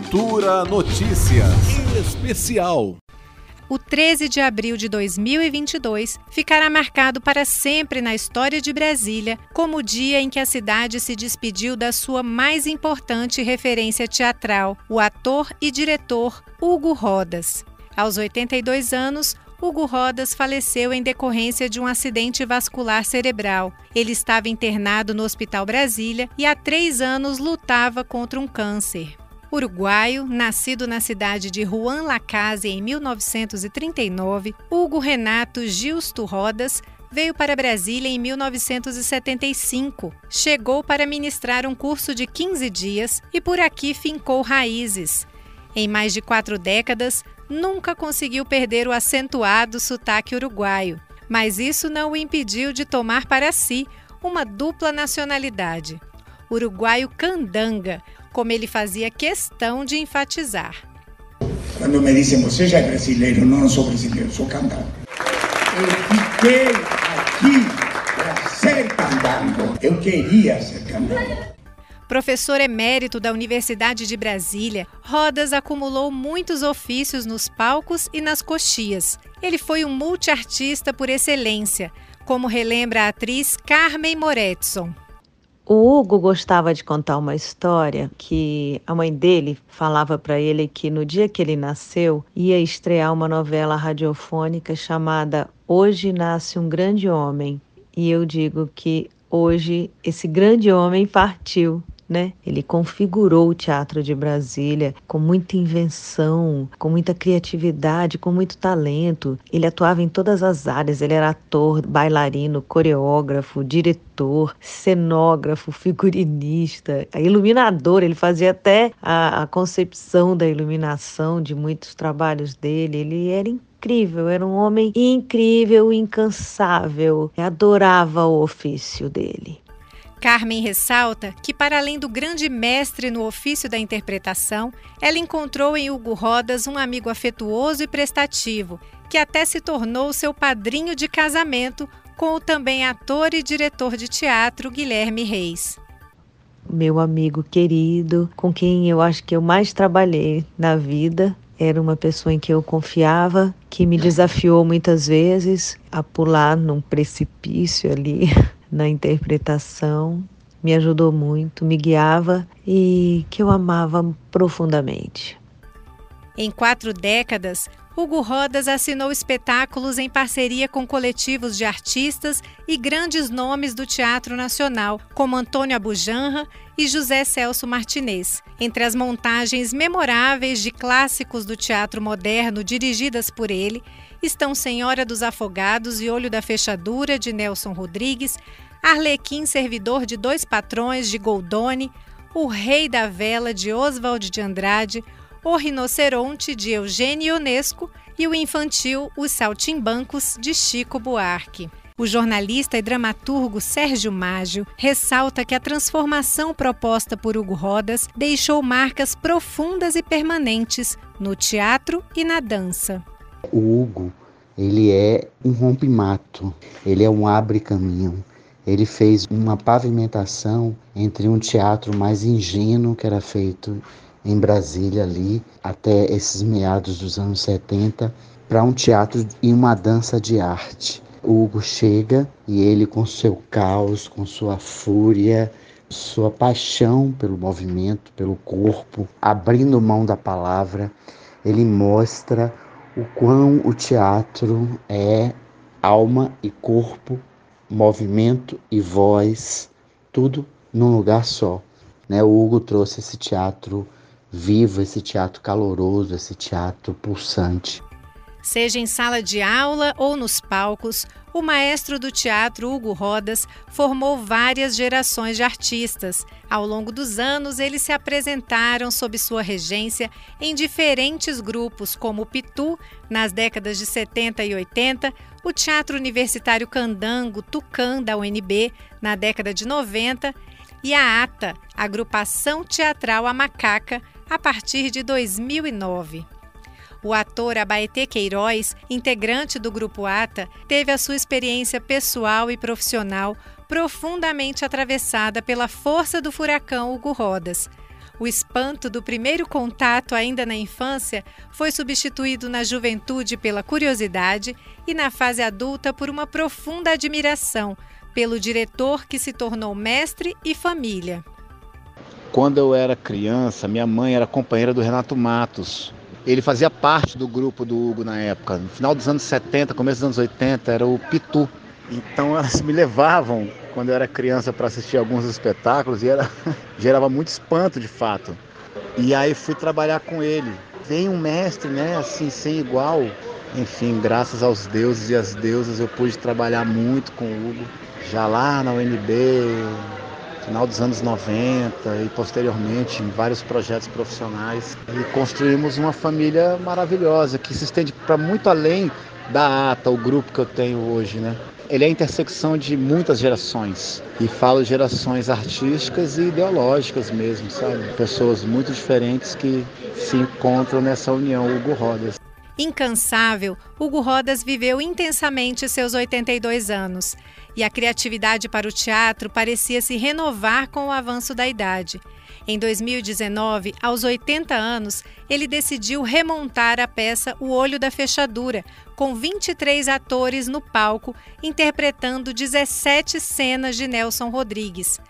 Cultura Notícias Especial. O 13 de abril de 2022 ficará marcado para sempre na história de Brasília como o dia em que a cidade se despediu da sua mais importante referência teatral, o ator e diretor Hugo Rodas. Aos 82 anos, Hugo Rodas faleceu em decorrência de um acidente vascular cerebral. Ele estava internado no Hospital Brasília e há três anos lutava contra um câncer. Uruguaio, nascido na cidade de Juan Lacase em 1939, Hugo Renato Gilsto Rodas veio para Brasília em 1975. Chegou para ministrar um curso de 15 dias e por aqui fincou raízes. Em mais de quatro décadas, nunca conseguiu perder o acentuado sotaque uruguaio, mas isso não o impediu de tomar para si uma dupla nacionalidade. Uruguaio candanga, como ele fazia questão de enfatizar. Quando me dizem você já é brasileiro, não sou brasileiro, sou candanga. Eu fiquei aqui para ser candango. Eu queria ser candango. Professor emérito da Universidade de Brasília, Rodas acumulou muitos ofícios nos palcos e nas coxias. Ele foi um multiartista por excelência, como relembra a atriz Carmen Moretson. O Hugo gostava de contar uma história que a mãe dele falava para ele que no dia que ele nasceu ia estrear uma novela radiofônica chamada Hoje Nasce um Grande Homem. E eu digo que hoje esse grande homem partiu né? Ele configurou o teatro de Brasília com muita invenção, com muita criatividade, com muito talento. Ele atuava em todas as áreas, ele era ator, bailarino, coreógrafo, diretor, cenógrafo, figurinista, iluminador, ele fazia até a, a concepção da iluminação de muitos trabalhos dele. Ele era incrível, era um homem incrível, incansável, adorava o ofício dele. Carmen ressalta que, para além do grande mestre no ofício da interpretação, ela encontrou em Hugo Rodas um amigo afetuoso e prestativo, que até se tornou seu padrinho de casamento com o também ator e diretor de teatro Guilherme Reis. Meu amigo querido, com quem eu acho que eu mais trabalhei na vida, era uma pessoa em que eu confiava, que me desafiou muitas vezes a pular num precipício ali na interpretação, me ajudou muito, me guiava e que eu amava profundamente. Em quatro décadas, Hugo Rodas assinou espetáculos em parceria com coletivos de artistas e grandes nomes do teatro nacional, como Antônio Abujanra e José Celso Martinez. Entre as montagens memoráveis de clássicos do teatro moderno dirigidas por ele, estão Senhora dos Afogados e Olho da Fechadura, de Nelson Rodrigues, Arlequim Servidor de Dois Patrões, de Goldoni, O Rei da Vela, de Oswald de Andrade, O Rinoceronte, de Eugênio Ionesco e o infantil Os Saltimbancos, de Chico Buarque. O jornalista e dramaturgo Sérgio Mágio ressalta que a transformação proposta por Hugo Rodas deixou marcas profundas e permanentes no teatro e na dança. O Hugo, ele é um rompimato, ele é um abre-caminho. Ele fez uma pavimentação entre um teatro mais ingênuo que era feito em Brasília ali até esses meados dos anos 70 para um teatro e uma dança de arte. O Hugo chega e ele com seu caos, com sua fúria, sua paixão pelo movimento, pelo corpo, abrindo mão da palavra, ele mostra o quão o teatro é alma e corpo, movimento e voz, tudo num lugar só. Né? O Hugo trouxe esse teatro vivo, esse teatro caloroso, esse teatro pulsante. Seja em sala de aula ou nos palcos, o maestro do teatro Hugo Rodas formou várias gerações de artistas. Ao longo dos anos, eles se apresentaram sob sua regência em diferentes grupos, como o Pitu, nas décadas de 70 e 80, o Teatro Universitário Candango Tucã, da UNB, na década de 90, e a ATA, Agrupação Teatral A Macaca, a partir de 2009. O ator Abaete Queiroz, integrante do Grupo ATA, teve a sua experiência pessoal e profissional profundamente atravessada pela força do furacão Hugo Rodas. O espanto do primeiro contato ainda na infância foi substituído na juventude pela curiosidade e na fase adulta por uma profunda admiração pelo diretor que se tornou mestre e família. Quando eu era criança, minha mãe era companheira do Renato Matos. Ele fazia parte do grupo do Hugo na época. No final dos anos 70, começo dos anos 80, era o Pitu. Então elas me levavam quando eu era criança para assistir alguns espetáculos e era, gerava muito espanto de fato. E aí fui trabalhar com ele. Vem um mestre, né, assim, sem igual. Enfim, graças aos deuses e às deusas eu pude trabalhar muito com o Hugo. Já lá na UNB, final dos anos 90 e posteriormente em vários projetos profissionais. E construímos uma família maravilhosa que se estende para muito além da ATA, o grupo que eu tenho hoje, né? ele é a intersecção de muitas gerações. E falo gerações artísticas e ideológicas mesmo, sabe? Pessoas muito diferentes que se encontram nessa união Hugo Rodas. Incansável, Hugo Rodas viveu intensamente seus 82 anos. E a criatividade para o teatro parecia se renovar com o avanço da idade. Em 2019, aos 80 anos, ele decidiu remontar a peça O Olho da Fechadura, com 23 atores no palco, interpretando 17 cenas de Nelson Rodrigues.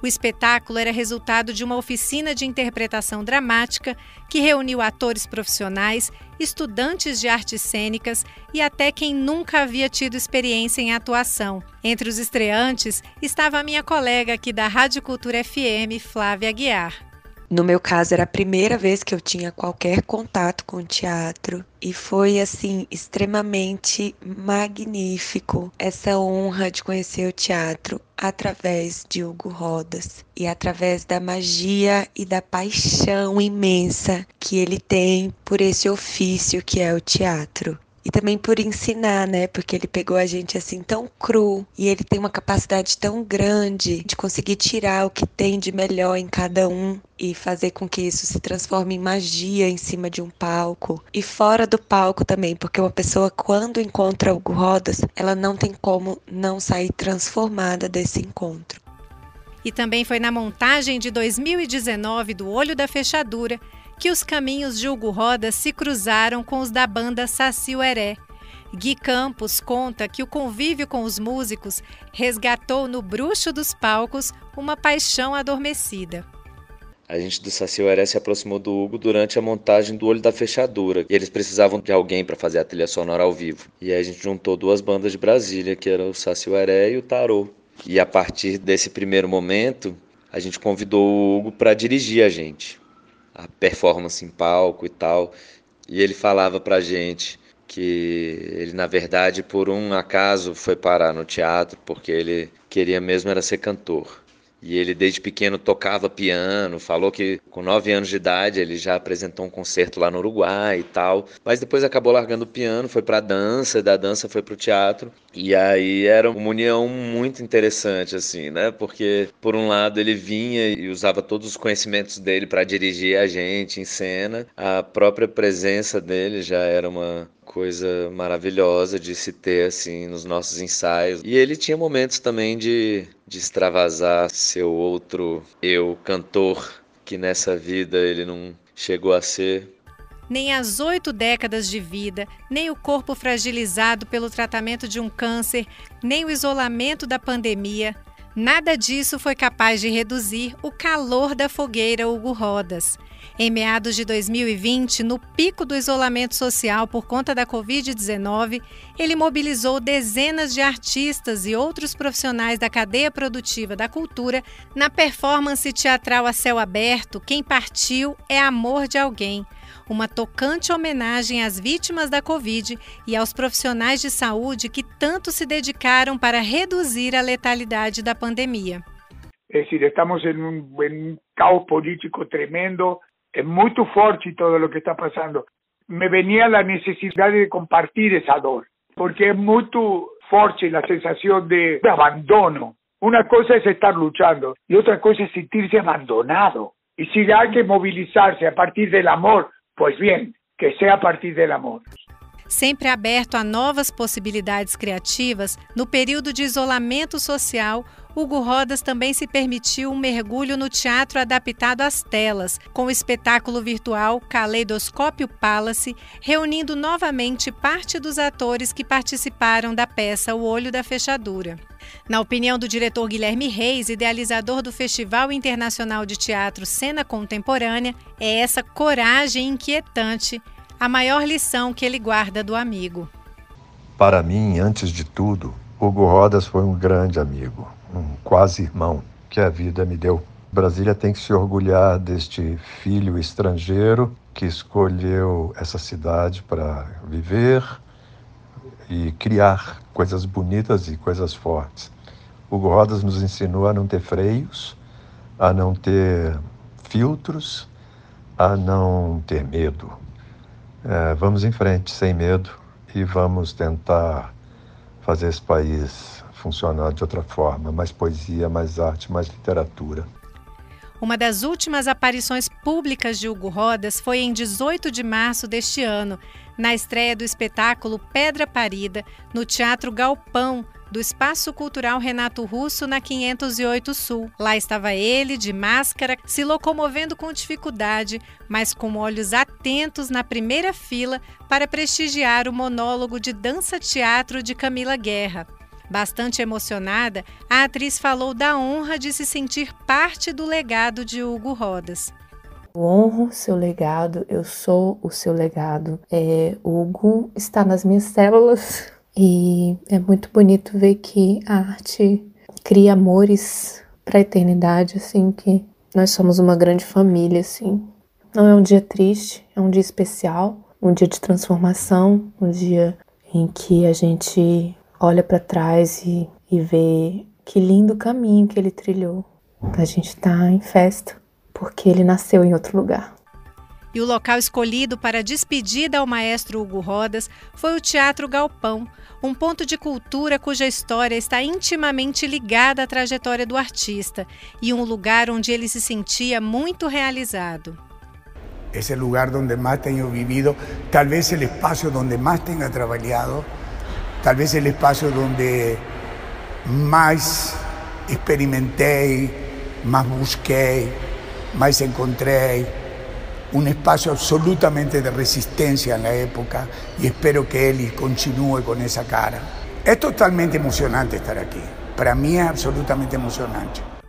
O espetáculo era resultado de uma oficina de interpretação dramática que reuniu atores profissionais, estudantes de artes cênicas e até quem nunca havia tido experiência em atuação. Entre os estreantes estava a minha colega aqui da Rádio Cultura FM, Flávia Aguiar. No meu caso, era a primeira vez que eu tinha qualquer contato com teatro e foi assim extremamente magnífico essa honra de conhecer o teatro através de Hugo Rodas e através da magia e da paixão imensa que ele tem por esse ofício que é o teatro e também por ensinar, né? Porque ele pegou a gente assim tão cru e ele tem uma capacidade tão grande de conseguir tirar o que tem de melhor em cada um e fazer com que isso se transforme em magia em cima de um palco e fora do palco também, porque uma pessoa quando encontra Hugo Rodas, ela não tem como não sair transformada desse encontro. E também foi na montagem de 2019 do Olho da Fechadura que os caminhos de Hugo Roda se cruzaram com os da banda Saci Ueré. Gui Campos conta que o convívio com os músicos resgatou no bruxo dos palcos uma paixão adormecida. A gente do Saci Ueré se aproximou do Hugo durante a montagem do Olho da Fechadura. E eles precisavam de alguém para fazer a trilha sonora ao vivo. E aí a gente juntou duas bandas de Brasília, que eram o Saci Ueré e o Tarô. E a partir desse primeiro momento, a gente convidou o Hugo para dirigir a gente a performance em palco e tal. E ele falava pra gente que ele na verdade por um acaso foi parar no teatro porque ele queria mesmo era ser cantor. E ele desde pequeno tocava piano, falou que com nove anos de idade ele já apresentou um concerto lá no Uruguai e tal. Mas depois acabou largando o piano, foi para dança, da dança foi para o teatro. E aí era uma união muito interessante, assim, né? Porque por um lado ele vinha e usava todos os conhecimentos dele para dirigir a gente em cena, a própria presença dele já era uma coisa maravilhosa de se ter assim nos nossos ensaios. E ele tinha momentos também de, de extravasar seu outro eu cantor, que nessa vida ele não chegou a ser. Nem as oito décadas de vida, nem o corpo fragilizado pelo tratamento de um câncer, nem o isolamento da pandemia, Nada disso foi capaz de reduzir o calor da fogueira Hugo Rodas. Em meados de 2020, no pico do isolamento social por conta da Covid-19, ele mobilizou dezenas de artistas e outros profissionais da cadeia produtiva da cultura na performance teatral a céu aberto Quem Partiu é Amor de Alguém uma tocante homenagem às vítimas da Covid e aos profissionais de saúde que tanto se dedicaram para reduzir a letalidade da pandemia. É estamos em um, em um caos político tremendo, é muito forte todo o que está passando. Me venia a necessidade de compartilhar essa dor, porque é muito forte a sensação de, de abandono. Uma coisa é estar lutando e outra coisa é sentir-se abandonado. E se há que mobilizar-se a partir do amor, Pues bien, que sea a partir del amor. Sempre aberto a novas possibilidades criativas, no período de isolamento social, Hugo Rodas também se permitiu um mergulho no teatro adaptado às telas, com o espetáculo virtual Caleidoscópio Palace, reunindo novamente parte dos atores que participaram da peça O Olho da Fechadura. Na opinião do diretor Guilherme Reis, idealizador do Festival Internacional de Teatro Cena Contemporânea, é essa coragem inquietante a maior lição que ele guarda do amigo. Para mim, antes de tudo, Hugo Rodas foi um grande amigo, um quase irmão que a vida me deu. Brasília tem que se orgulhar deste filho estrangeiro que escolheu essa cidade para viver e criar coisas bonitas e coisas fortes. Hugo Rodas nos ensinou a não ter freios, a não ter filtros, a não ter medo. É, vamos em frente, sem medo, e vamos tentar fazer esse país funcionar de outra forma, mais poesia, mais arte, mais literatura. Uma das últimas aparições públicas de Hugo Rodas foi em 18 de março deste ano, na estreia do espetáculo Pedra Parida, no Teatro Galpão, do Espaço Cultural Renato Russo, na 508 Sul. Lá estava ele, de máscara, se locomovendo com dificuldade, mas com olhos atentos na primeira fila para prestigiar o monólogo de dança-teatro de Camila Guerra. Bastante emocionada, a atriz falou da honra de se sentir parte do legado de Hugo Rodas. Eu honro seu legado, eu sou o seu legado. É, Hugo está nas minhas células e é muito bonito ver que a arte cria amores para a eternidade, assim, que nós somos uma grande família, assim. Não é um dia triste, é um dia especial, um dia de transformação, um dia em que a gente olha para trás e, e vê que lindo caminho que ele trilhou. A gente tá em festa porque ele nasceu em outro lugar. E o local escolhido para a despedida ao maestro Hugo Rodas foi o Teatro Galpão, um ponto de cultura cuja história está intimamente ligada à trajetória do artista e um lugar onde ele se sentia muito realizado. É o lugar onde mais tenho vivido, talvez o espaço onde mais tenha trabalhado tal vez el espacio donde más experimenté, más busqué, más encontré, un espacio absolutamente de resistencia en la época y espero que él continúe con esa cara. Es totalmente emocionante estar aquí, para mí es absolutamente emocionante.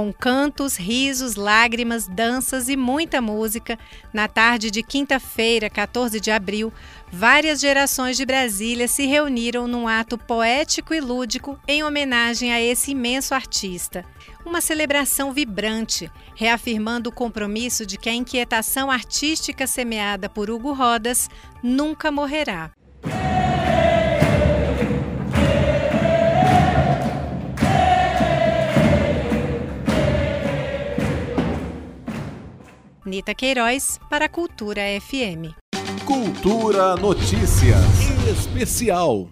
Com cantos, risos, lágrimas, danças e muita música, na tarde de quinta-feira, 14 de abril, várias gerações de Brasília se reuniram num ato poético e lúdico em homenagem a esse imenso artista. Uma celebração vibrante, reafirmando o compromisso de que a inquietação artística semeada por Hugo Rodas nunca morrerá. Nita Queiroz, para a Cultura FM. Cultura Notícias Especial.